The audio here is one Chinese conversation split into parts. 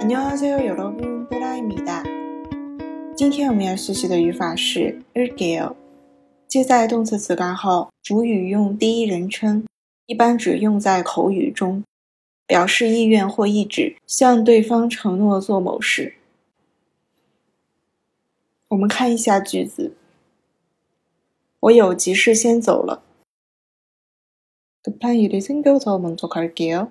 안녕하세요여러분보라입니다今天我们要学习的语法是일게요接在动词词干后，主语用第一人称，一般只用在口语中，表示意愿或意志，向对方承诺做某事。我们看一下句子：我有急事先走了。급한일이생겨서먼저갈게요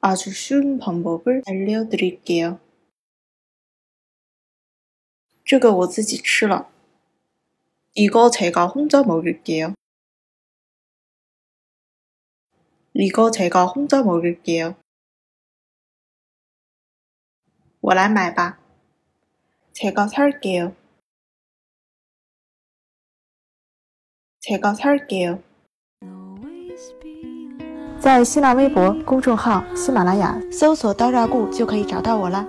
아주 쉬운 방법을 알려드릴게요. 这个我自己吃了. 이거 제가 혼자 먹을게요. 이거 제가 혼자 먹을게요. 我来买吧. 제가 살게요. 제가 살게요. 在新浪微博公众号“喜马拉雅”搜索“刀扎固”就可以找到我了。